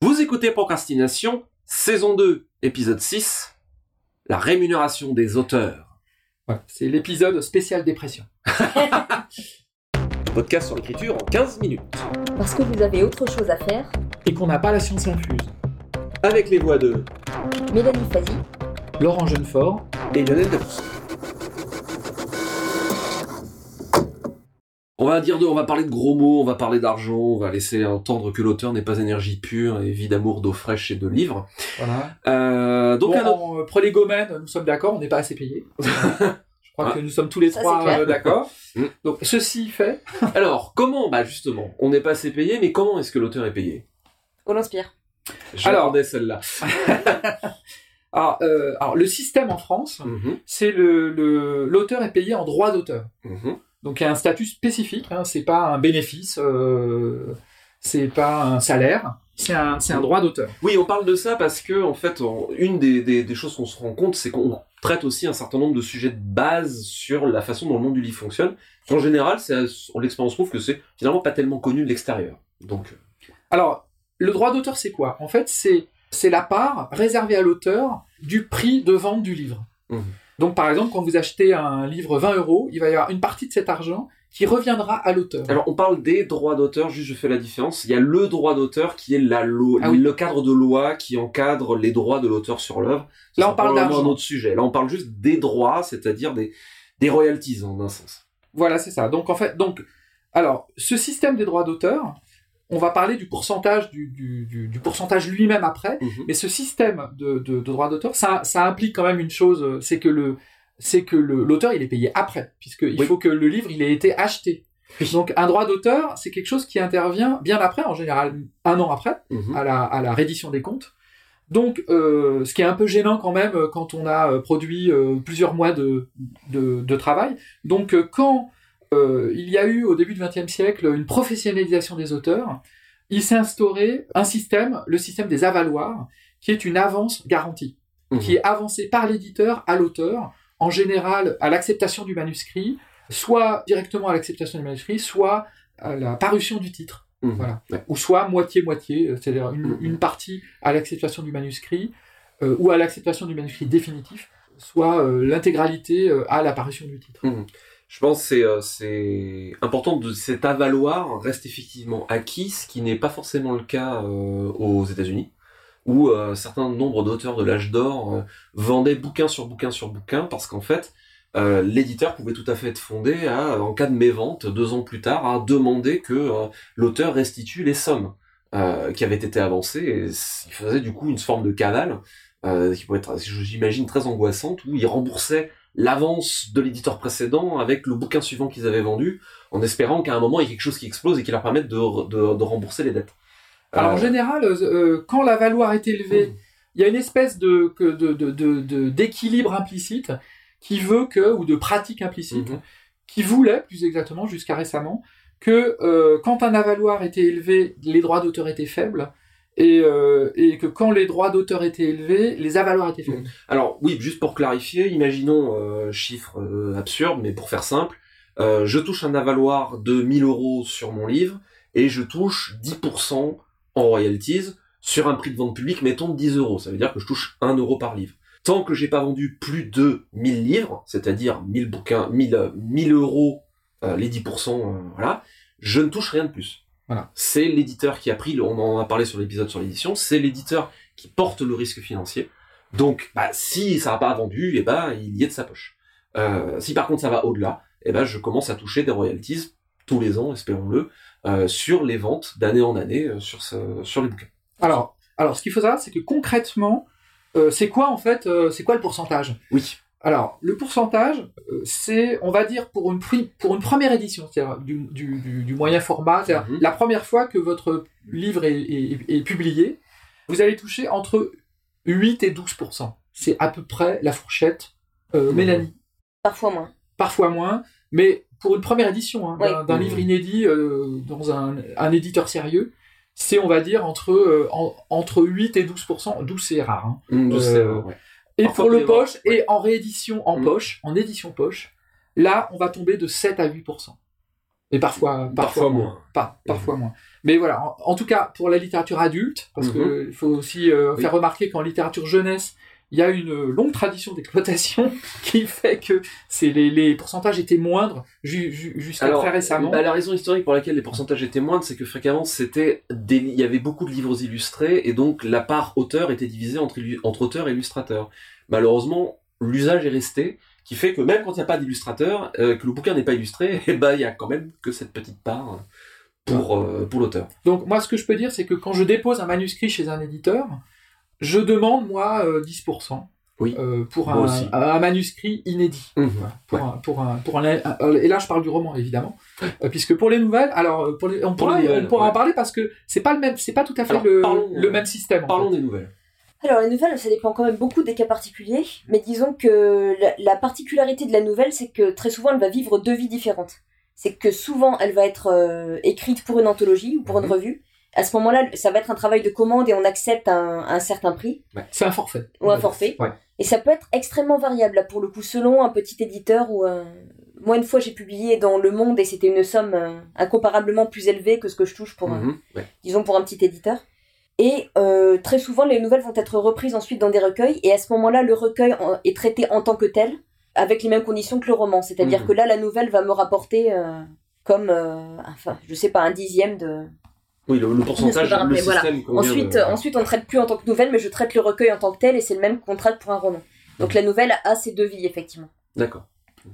Vous écoutez Procrastination, saison 2, épisode 6, la rémunération des auteurs. C'est l'épisode spécial dépression. Podcast sur l'écriture en 15 minutes. Parce que vous avez autre chose à faire, Et qu'on n'a pas la science infuse. Avec les voix de Mélanie Fazi, Laurent Jeunefort, et Lionel Debrousse. On va dire de, on va parler de gros mots, on va parler d'argent, on va laisser entendre que l'auteur n'est pas énergie pure et vie d'amour, d'eau fraîche et de livres. voilà. Euh, donc euh, prolégomène, nous sommes d'accord, on n'est pas assez payés. Je crois Ah. que nous sommes tous les Ça, trois euh, d'accord. Mm. Donc ceci fait, alors comment Bah justement, on n'est pas assez payé, mais comment est-ce que l'auteur est payé? On inspire. Alors, celle-là. alors, euh, alors, le système en France, Mhm, c'est le l'auteur est payé en droit d'auteur. mhm. Donc il y a un statut spécifique, hein, c'est pas un bénéfice, euh, c'est pas un salaire, c'est un, un droit d'auteur. Oui, on parle de ça parce que, en fait, on- une des, des- des choses qu'on se rend compte, c'est qu'on traite aussi un certain nombre de sujets de base sur la façon dont le monde du livre fonctionne. En général, c'est, on- l'expérience prouve que c'est finalement pas tellement connu de l'extérieur. Donc, Alors, le droit d'auteur, c'est quoi? En fait, c'est c'est la part réservée à l'auteur du prix de vente du livre. Mhm. Donc, par exemple, quand vous achetez un livre 20 euros, il va y avoir une partie de cet argent qui reviendra à l'auteur. alors on parle des droits d'auteur, juste je fais la différence. Il y a le droit d'auteur qui est la loi, Ah oui. le cadre de loi qui encadre les droits de l'auteur sur l'œuvre. Là, on parle probablement d'argent. un autre sujet. Là, on parle juste des droits, c'est-à-dire des, des royalties, en un sens. Voilà, c'est ça. Donc, en fait, donc, alors, ce système des droits d'auteur, on va parler du pourcentage du, du, pourcentage lui-même après. Mhm. Mais ce système de, de, de droit d'auteur, ça, ça implique quand même une chose, euh, c'est que le, c'est que l'auteur il est payé après, puisqu'il Oui. faut que le livre il ait été acheté. Donc un droit d'auteur, c'est quelque chose qui intervient bien après, en général un an après, Mhm. à la, à la reddition des comptes. Donc, euh, ce qui est un peu gênant quand même euh, quand on a produit euh, plusieurs mois de, de, de travail. Donc, euh, quand euh, il y a eu au début du XXe siècle une professionnalisation des auteurs, il s'est instauré un système, le système des avaloirs, qui est une avance garantie, Mhm. qui est avancée par l'éditeur à l'auteur, en général à l'acceptation du manuscrit, soit directement à l'acceptation du manuscrit, soit à la parution du titre Mhm. Voilà. Ouais. ou soit moitié-moitié, euh, c'est-à-dire une, Mhm. une partie à l'acceptation du manuscrit, euh, ou à l'acceptation du manuscrit définitif, soit euh, l'intégralité à l'apparition du titre. Je pense c'est, euh, c'est important de cet avaloir reste effectivement acquis, ce qui n'est pas forcément le cas euh, aux États-Unis, où euh, un certain nombre d'auteurs de l'âge d'or euh, vendaient bouquin sur bouquin sur bouquin, parce qu'en fait, euh, l'éditeur pouvait tout à fait être fondé à, en cas de mévente, deux ans plus tard, à demander que l'auteur restitue les sommes qui avaient été avancées. Et il faisait du coup une forme de cavale qui pouvait être, j'imagine, très angoissante, où il remboursait l'avance de l'éditeur précédent avec le bouquin suivant qu'ils avaient vendu, en espérant qu'à un moment il y ait quelque chose qui explose et qui leur permette de, de, de rembourser les dettes. Alors en Euh, général, euh, euh, quand la valoir est élevée, il y a une espèce de d'équilibre implicite qui veut que, ou de pratique implicite, Mhm. qui voulait, plus exactement, jusqu'à récemment, que euh, quand un avaloir était élevé, les droits d'auteur étaient faibles, et, euh, et que quand les droits d'auteur étaient élevés, les avaloirs étaient faibles. Alors oui, juste pour clarifier, imaginons euh, chiffre euh, absurde, mais pour faire simple, euh, je touche un avaloir de 1000 euros sur mon livre et je touche 10% en royalties sur un prix de vente public, mettons de 10 euros. Ça veut dire que je touche 1 euro par livre. Tant que j'ai pas vendu plus de 1000 livres, c'est-à-dire 1000 bouquins, 1000, euh, 1000 euros, les 10%, euh, voilà, je ne touche rien de plus. Voilà. C'est l'éditeur qui a pris, le- on en a parlé sur l'épisode sur l'édition, c'est l'éditeur qui porte le risque financier. Donc, bah, si ça n'a pas vendu, eh ben, il y est de sa poche. Euh, si par contre ça va au-delà, eh ben, je commence à toucher des royalties tous les ans, espérons-le, euh, sur les ventes d'année en année euh, sur, ce- sur les bouquins. Alors, alors, ce qu'il faut savoir, c'est que concrètement, euh, c'est quoi en fait, euh, c'est quoi le pourcentage? Oui. Alors, le pourcentage, euh, c'est, on va dire, pour une, pri- pour une première édition, c'est-à-dire du, du, du- du moyen format, c'est-à-dire Mhm. la première fois que votre livre est, est- est publié, vous allez toucher entre 8 et 12% C'est à peu près la fourchette, euh, Mhm. Mélanie. Parfois moins. Parfois moins, mais pour une première édition hein, d'un Oui. d'un Mhm. livre inédit euh, dans un, un éditeur sérieux, c'est, on va dire, entre, euh, en- entre 8 et 12% 12 c'est rare. hein. Sais, ouais. Et Parfois, pour le poche, et en réédition en Mm. poche, en édition poche, là, on va tomber de 7 à 8%. Et parfois, Parfois moins. Pas, parfois moins. Mais voilà, en, en tout cas, pour la littérature adulte, parce que il faut aussi euh, Oui. faire remarquer qu'en littérature jeunesse, il y a une longue tradition d'exploitation qui fait que c'est les, les pourcentages étaient moindres ju- ju- jusqu'à très récemment. bah, la raison historique pour laquelle les pourcentages étaient moindres, c'est que fréquemment c'était des, il y avait beaucoup de livres illustrés et donc la part auteur était divisée entre, entre auteur et illustrateur. Malheureusement, l'usage est resté, qui fait que même quand il n'y a pas d'illustrateur, euh, que le bouquin n'est pas illustré, et bah il y a quand même que cette petite part pour euh, pour l'auteur. Donc moi, ce que je peux dire, c'est que quand je dépose un manuscrit chez un éditeur, je demande moi euh, 10%. Oui. euh, pour Moi un, aussi. un manuscrit inédit. Voilà, pour, Ouais. un, pour, un, pour un, un- et là je parle du roman évidemment, Euh, puisque pour les nouvelles, alors euh, pour les, on Pour pourra, les nouvelles, on pourra ouais. en parler parce que c'est pas le même, c'est pas tout à fait Alors, le, parlons, le euh, même système. en Parlons fait. des nouvelles. Alors les nouvelles, ça dépend quand même beaucoup des cas particuliers, mais disons que la, la particularité de la nouvelle, c'est que très souvent elle va vivre deux vies différentes. C'est que souvent elle va être euh, écrite pour une anthologie ou pour une Mhm. revue. À ce moment-là, ça va être un travail de commande et on accepte un, un certain prix C'est un forfait. ou un forfait. Ouais. Et ça peut être extrêmement variable, là, pour le coup, selon un petit éditeur ou un... Moi, une fois, j'ai publié dans Le Monde et c'était une somme euh, incomparablement plus élevée que ce que je touche pour, un- Mhm, ouais. disons, pour un petit éditeur. Et euh, très souvent, les nouvelles vont être reprises ensuite dans des recueils, et à ce moment-là, le recueil en- est traité en tant que tel, avec les mêmes conditions que le roman. C'est-à-dire Mhm. que là, la nouvelle va me rapporter euh, comme, enfin, je sais pas, un dixième de... Oui, le, le pourcentage, le voilà. système. Ensuite, de- euh, ensuite, on traite plus en tant que nouvelle, mais je traite le recueil en tant que tel, et c'est le même qu'on traite pour un roman. Donc la nouvelle a ses deux vies, effectivement. D'accord.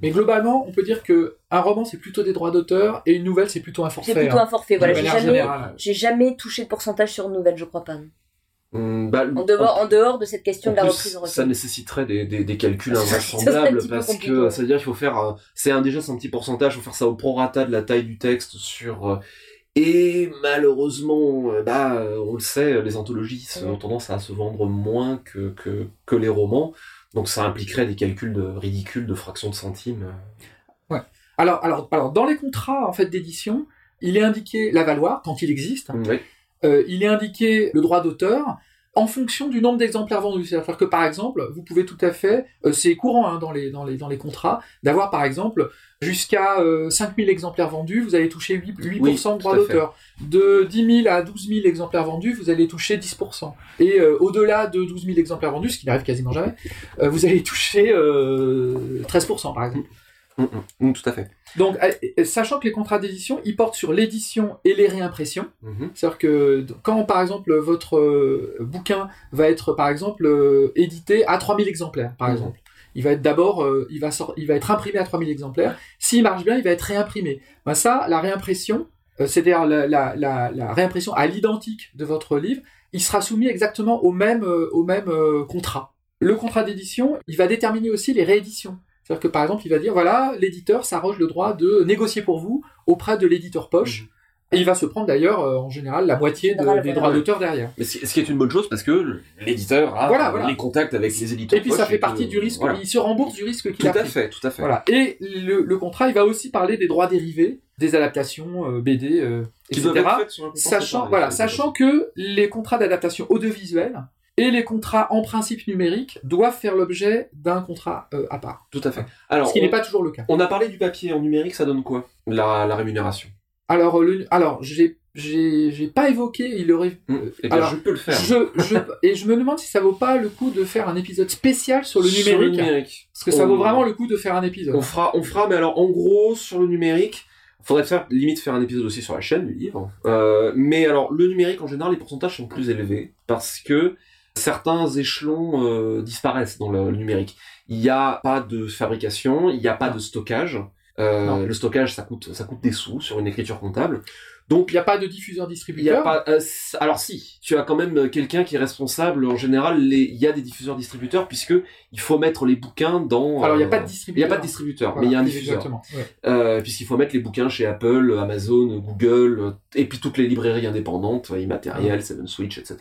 Mais globalement, on peut dire que un roman c'est plutôt des droits d'auteur et une nouvelle c'est plutôt un forfait. C'est plutôt hein, un forfait, voilà. J'ai jamais, jamais touché de pourcentage sur une nouvelle, je crois pas. Hum, bah, En dehors, en dehors de cette question En de la plus, reprise au recueil. ça nécessaiterait des, des, des calculs invraisemblables parce que ça veut dire qu'il faut faire un- c'est un déjà c'est un petit pourcentage, il faut faire ça au prorata de la taille du texte sur euh, et malheureusement euh, bah euh, on le sait les anthologies Ouais. ont tendance à se vendre moins que que que les romans donc ça impliquerait des calculs de ridicules de fractions de centimes. Alors, alors, alors, dans les contrats en fait d'édition, il est indiqué la valoir quand il existe. Oui. Euh, il est indiqué le droit d'auteur en fonction du nombre d'exemplaires vendus. C'est-à-dire que par exemple, vous pouvez tout à fait, euh, c'est courant hein, dans, les, dans, les, dans les contrats, d'avoir par exemple jusqu'à euh, 5000 exemplaires vendus, vous allez toucher 8%, 8 Oui, de droit tout à fait. d'auteur. De 10 000 à 12 000 exemplaires vendus, vous allez toucher 10%. Et euh, au-delà de 12 000 exemplaires vendus, ce qui n'arrive quasiment jamais, euh, vous allez toucher euh, 13% par exemple. Hum, hum, hum, tout à fait. Donc, euh, sachant que les contrats d'édition, ils portent sur l'édition et les réimpressions. Mhm. C'est-à-dire que quand, par exemple, votre euh, bouquin va être, par exemple, euh, édité à 3000 exemplaires, par Mhm. exemple, il va être d'abord, euh, il, va il va être imprimé à 3000 exemplaires. S'il marche bien, il va être réimprimé. Ben ça, la réimpression, euh, c'est-à-dire la, la, la, la réimpression à l'identique de votre livre, il sera soumis exactement au même, euh, au même euh, contrat. Le contrat d'édition, il va déterminer aussi les rééditions. C'est-à-dire que par exemple, il va dire voilà, l'éditeur s'arroge le droit de négocier pour vous auprès de l'éditeur poche. Et il va se prendre d'ailleurs euh, en général la moitié de- des droits d'auteur derrière. Mais ce qui est une bonne chose parce que l'éditeur a Voilà, euh, voilà. les contacts avec les éditeurs. Et puis ça fait que- partie du risque, Voilà. il se rembourse du risque qu'il Tout a à pris. fait, tout à fait. Voilà. Et le, le contrat, il va aussi parler des droits dérivés, des adaptations, euh, BD, euh, Qui etc. Sachant, voilà, sachant que les contrats d'adaptation audiovisuelle et les contrats en principe numérique doivent faire l'objet d'un contrat euh, à part. Tout à fait. Alors, Ce qui n'est pas toujours le cas. on a parlé du papier en numérique, ça donne quoi? La, la rémunération Alors, le, alors, j'ai, j'ai, j'ai pas évoqué, il aurait, Hum, Eh bien, alors, je peux le faire. je, je, et je me demande si ça vaut pas le coup de faire un épisode spécial sur le Sur numérique. numérique. Parce que ça vaut vraiment le coup de faire un épisode. On fera, on fera, mais alors en gros sur le numérique, faudrait faire limite faire un épisode aussi sur la chaîne du livre. Euh, mais alors le numérique en général, les pourcentages sont plus élevés parce que certains échelons euh, disparaissent dans le, le numérique. Il n'y a pas de fabrication, il n'y a pas de stockage. Euh, le stockage, ça coûte, ça coûte des sous sur une écriture comptable. Donc Il n'y a pas de diffuseur il y a distributeur. pas. euh, alors si, tu as quand même euh, quelqu'un qui est responsable. En général, les- il y a des diffuseurs distributeurs puisque il faut mettre les bouquins dans. Alors il n'y a euh, pas de il n'y distributeur. a pas de distributeur, Voilà, mais il y a un diffuseur. Exactement. ouais. Euh, puisqu'il faut mettre les bouquins chez Apple, Amazon, Google, euh, et puis toutes les librairies indépendantes, euh, Immatériel, Seven Switch, etc.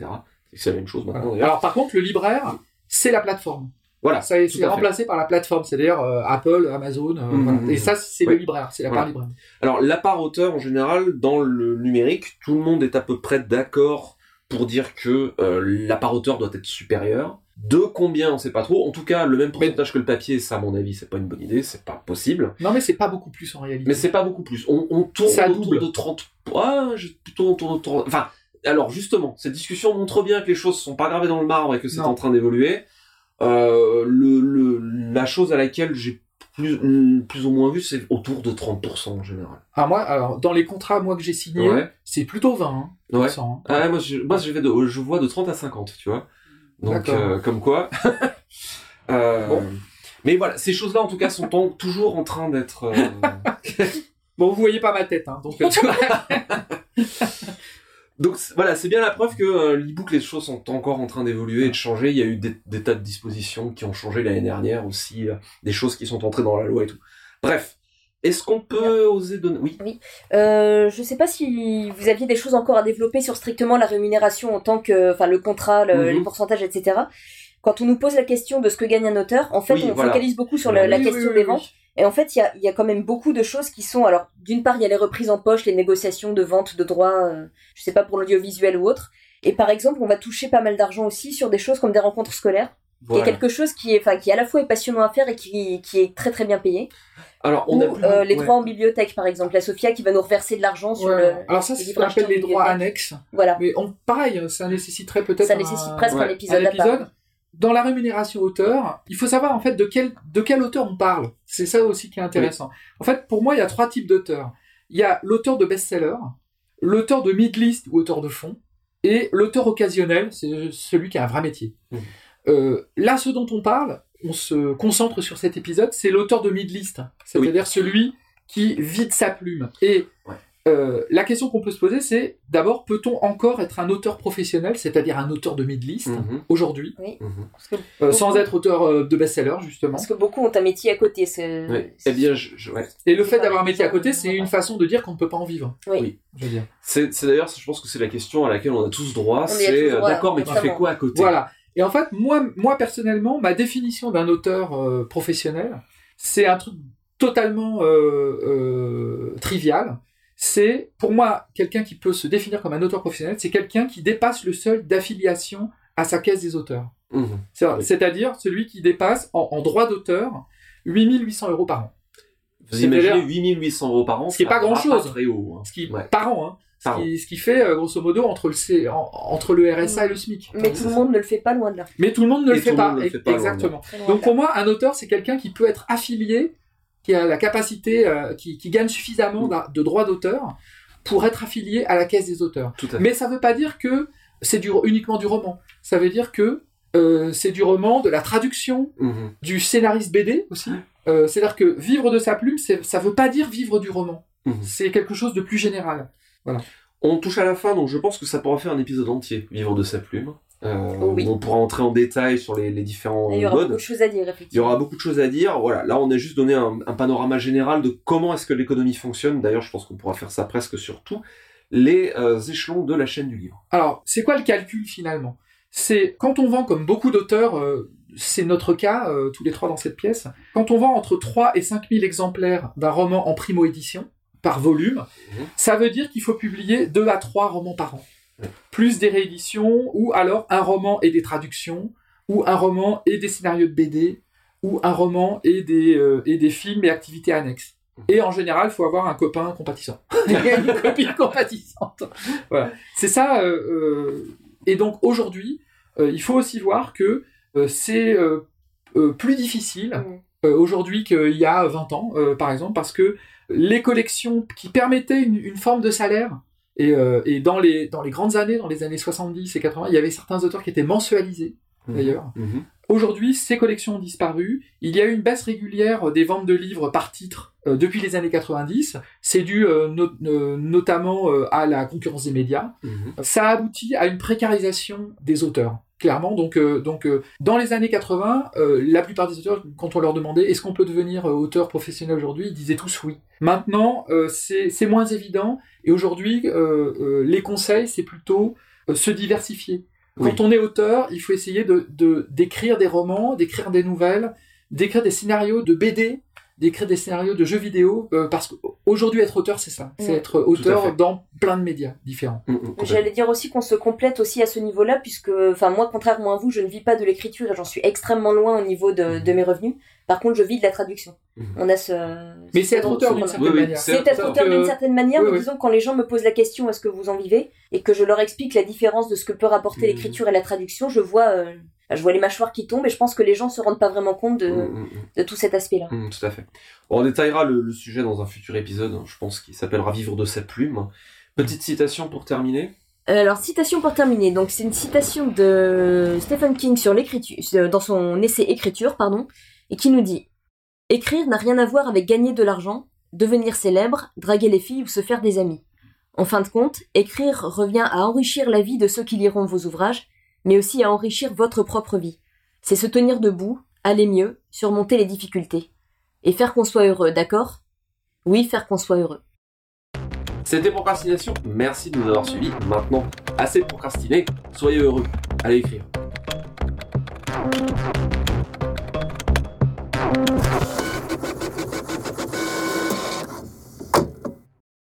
C'est la même chose maintenant. Alors par contre, le libraire, c'est la plateforme. Voilà. Ça c'est remplacé par la plateforme, c'est-à-dire euh, Apple, Amazon. euh, Mhm, voilà. mhm. Et ça, c'est Ouais. le libraire, c'est la Voilà. part libraire. Alors la part auteur en général dans le numérique, tout le monde est à peu près d'accord pour dire que euh, la part auteur doit être supérieure. De combien, on sait pas trop. En tout cas, le même pourcentage que le papier, ça, à mon avis, c'est pas une bonne idée, c'est pas possible. Non, mais c'est pas beaucoup plus en réalité. Mais c'est pas beaucoup plus. On, on tourne autour double. de 30. Ouais, je- plutôt autour de 30. Enfin, alors justement, cette discussion montre bien que les choses sont pas gravées dans le marbre et que c'est en train d'évoluer. Euh, le, le, la chose à laquelle j'ai plus, plus ou moins vu, c'est autour de 30% en général. Ah, moi, alors, dans les contrats, moi, que j'ai signés, Ouais. c'est plutôt 20, hein, Ouais. hein. Ah, ouais, moi, je, moi je, vais de, je vois de 30 à 50, tu vois. Donc, euh, comme quoi. Euh, Bon. Mais voilà, ces choses-là, en tout cas, sont en- toujours en train d'être. Bon, vous voyez pas ma tête, hein, donc... Donc voilà, c'est bien la preuve que euh, l'e-book, les choses sont encore en train d'évoluer et de changer. Il y a eu des, des tas de dispositions qui ont changé l'année dernière aussi, euh, des choses qui sont entrées dans la loi et tout. Bref, est-ce qu'on peut oser donner Oui. Euh, je sais pas si vous aviez des choses encore à développer sur strictement la rémunération en tant que, enfin, le contrat, le- Mhm. les pourcentages, etc. Quand on nous pose la question de ce que gagne un auteur, en fait, Oui, on voilà. focalise beaucoup sur la, la Oui, oui, question oui, des oui. ventes. Et en fait, il y a, il y a quand même beaucoup de choses qui sont. Alors, d'une part, il y a les reprises en poche, les négociations de vente de droits, euh, je sais pas, pour l'audiovisuel ou autre. Et par exemple, on va toucher pas mal d'argent aussi sur des choses comme des rencontres scolaires, qui Voilà. est quelque chose qui est, enfin, qui à la fois est passionnant à faire et qui, qui est très très bien payé. Alors, on Ou a plus- euh, les ouais. droits en bibliothèque, par exemple, la Sophia qui va nous reverser de l'argent sur Ouais. le. Alors ça, c'est ce qu'on appelle les droits annexes. Voilà. Mais on, pareil, ça nécessiterait peut-être Ça un- nécessite presque ouais, un épisode un à part. épisode. Dans la rémunération auteur, il faut savoir en fait de quel, de quel auteur on parle. C'est ça aussi qui est intéressant. En fait, pour moi, il y a trois types d'auteurs. Il y a l'auteur de best-seller, l'auteur de mid-list ou auteur de fond, et l'auteur occasionnel, c'est celui qui a un vrai métier. Euh, là, ce dont on parle, on se concentre sur cet épisode, c'est l'auteur de mid-list, c'est-à-dire celui qui vide sa plume. Et Ouais. Euh, la question qu'on peut se poser, c'est d'abord, peut-on encore être un auteur professionnel, c'est-à-dire un auteur de mid-list, Mhm, aujourd'hui, mhm. Parce que, euh, sans être auteur euh, de best-seller, justement parce que beaucoup ont un métier à côté. C'est. Ouais. Eh bien, je, je- ouais. Et le fait d'avoir un métier à côté, c'est une façon de dire qu'on ne peut pas en vivre. Oui. Oui. Je veux dire. c'est d'ailleurs, je pense que c'est la question à laquelle on a tous droit. C'est d'accord, mais tu fais quoi à côté? Voilà. Et en fait, moi, moi personnellement, ma définition d'un auteur euh, professionnel, c'est un truc totalement euh, euh, trivial. C'est, pour moi, quelqu'un qui peut se définir comme un auteur professionnel, c'est quelqu'un qui dépasse le seuil d'affiliation à sa caisse des auteurs. Oui. C'est-à-dire celui qui dépasse en, en droit d'auteur 8800 euros par an. Vous C'est-à-dire- imaginez 8800 euros par an, Ce qui est ça pas grand-chose. très haut. hein. Ce qui, Ouais. par an, hein. Ce Par an. qui, ce qui fait, euh, grosso modo, entre le, C, en- entre le RSA et le SMIC. Mais tout le monde ne le fait pas loin de là. Mais tout le monde ne le tout fait pas. monde ne le fait pas, Exactement. Donc pour moi, un auteur, c'est quelqu'un qui peut être affilié, qui a la capacité, euh, qui, qui gagne suffisamment d'a- de droits d'auteur pour être affilié à la caisse des auteurs. Mais ça ne veut pas dire que c'est du, uniquement du roman. Ça veut dire que euh, c'est du roman, de la traduction, Mhm. du scénariste BD aussi. Euh, C'est-à-dire que vivre de sa plume, ça ne veut pas dire vivre du roman. Mhm. C'est quelque chose de plus général. On touche à la fin, donc je pense que ça pourra faire un épisode entier, vivre de sa plume. Euh, Oh oui. On pourra entrer en détail sur les, les différents Et il y aura modes. beaucoup de choses à dire, Il y aura beaucoup de choses à dire. Voilà, là on a juste donné un, un panorama général de comment est-ce que l'économie fonctionne. D'ailleurs, je pense qu'on pourra faire ça presque sur tous les euh, échelons de la chaîne du livre. Alors, c'est quoi le calcul finalement? C'est quand on vend, comme beaucoup d'auteurs, euh, c'est notre cas, euh, tous les trois dans cette pièce, quand on vend entre 3 et 5 000 exemplaires d'un roman en primo-édition, par volume, Mhm. ça veut dire qu'il faut publier 2 à 3 romans par an. Plus des rééditions, ou alors un roman et des traductions, ou un roman et des scénarios de BD, ou un roman et des, euh, et des films et activités annexes. Mhm. Et en général, il faut avoir un copain compatissant. une copine compatissante. Voilà. C'est ça. euh, euh, et donc aujourd'hui, euh, il faut aussi voir que c'est plus difficile euh, aujourd'hui qu'il y a 20 ans, par exemple, parce que les collections qui permettaient une, une forme de salaire, et, euh, et dans, les, dans les grandes années, dans les années 70 et 80, il y avait certains auteurs qui étaient mensualisés, d'ailleurs. Mhm. Aujourd'hui, ces collections ont disparu. Il y a eu une baisse régulière des ventes de livres par titre euh, depuis les années 90. C'est dû euh, no- euh, notamment euh, à la concurrence des médias. Mhm. Ça a abouti à une précarisation des auteurs. Clairement, donc, euh, donc euh, dans les années 80, euh, la plupart des auteurs, quand on leur demandait est-ce qu'on peut devenir auteur professionnel aujourd'hui, ils disaient tous oui. Maintenant, c'est moins évident, et aujourd'hui, les conseils, c'est plutôt se diversifier. Oui. Quand on est auteur, il faut essayer de de- d'écrire des romans, d'écrire des nouvelles, d'écrire des scénarios de BD, d'écrire des scénarios de jeux vidéo euh, parce qu'aujourd'hui être auteur c'est ça, c'est Mm. être auteur dans plein de médias différents. Mm, mm. J'allais dire aussi qu'on se complète aussi à ce niveau-là, puisque, enfin, moi, contrairement à vous, je ne vis pas de l'écriture et j'en suis extrêmement loin au niveau de, de mes revenus. Par contre, je vis de la traduction. On a ce. Mais c'est être auteur d'une ce- certaine Oui, oui, manière. c'est- être auteur d'une certaine manière, mais oui. disons quand les gens me posent la question est-ce que vous en vivez et que je leur explique la différence de ce que peut rapporter l'écriture et la traduction, je vois, euh, je vois les mâchoires qui tombent et je pense que les gens se rendent pas vraiment compte de, Mm, mm, mm. de tout cet aspect-là. Tout à fait. On détaillera le, le sujet dans un futur épisode, je pense, qui s'appellera Vivre de sa plume. Petite citation pour terminer. Euh, Alors, citation pour terminer. Donc, c'est une citation de Stephen King sur l'écriture, euh, dans son essai Écriture, pardon, et qui nous dit Écrire n'a rien à voir avec gagner de l'argent, devenir célèbre, draguer les filles ou se faire des amis. En fin de compte, écrire revient à enrichir la vie de ceux qui liront vos ouvrages, mais aussi à enrichir votre propre vie. C'est se tenir debout, aller mieux, surmonter les difficultés. Et faire qu'on soit heureux, d'accord? Oui, faire qu'on soit heureux. C'était Procrastination. Merci de nous avoir suivis. Maintenant, assez procrastiné. Soyez heureux. Allez écrire.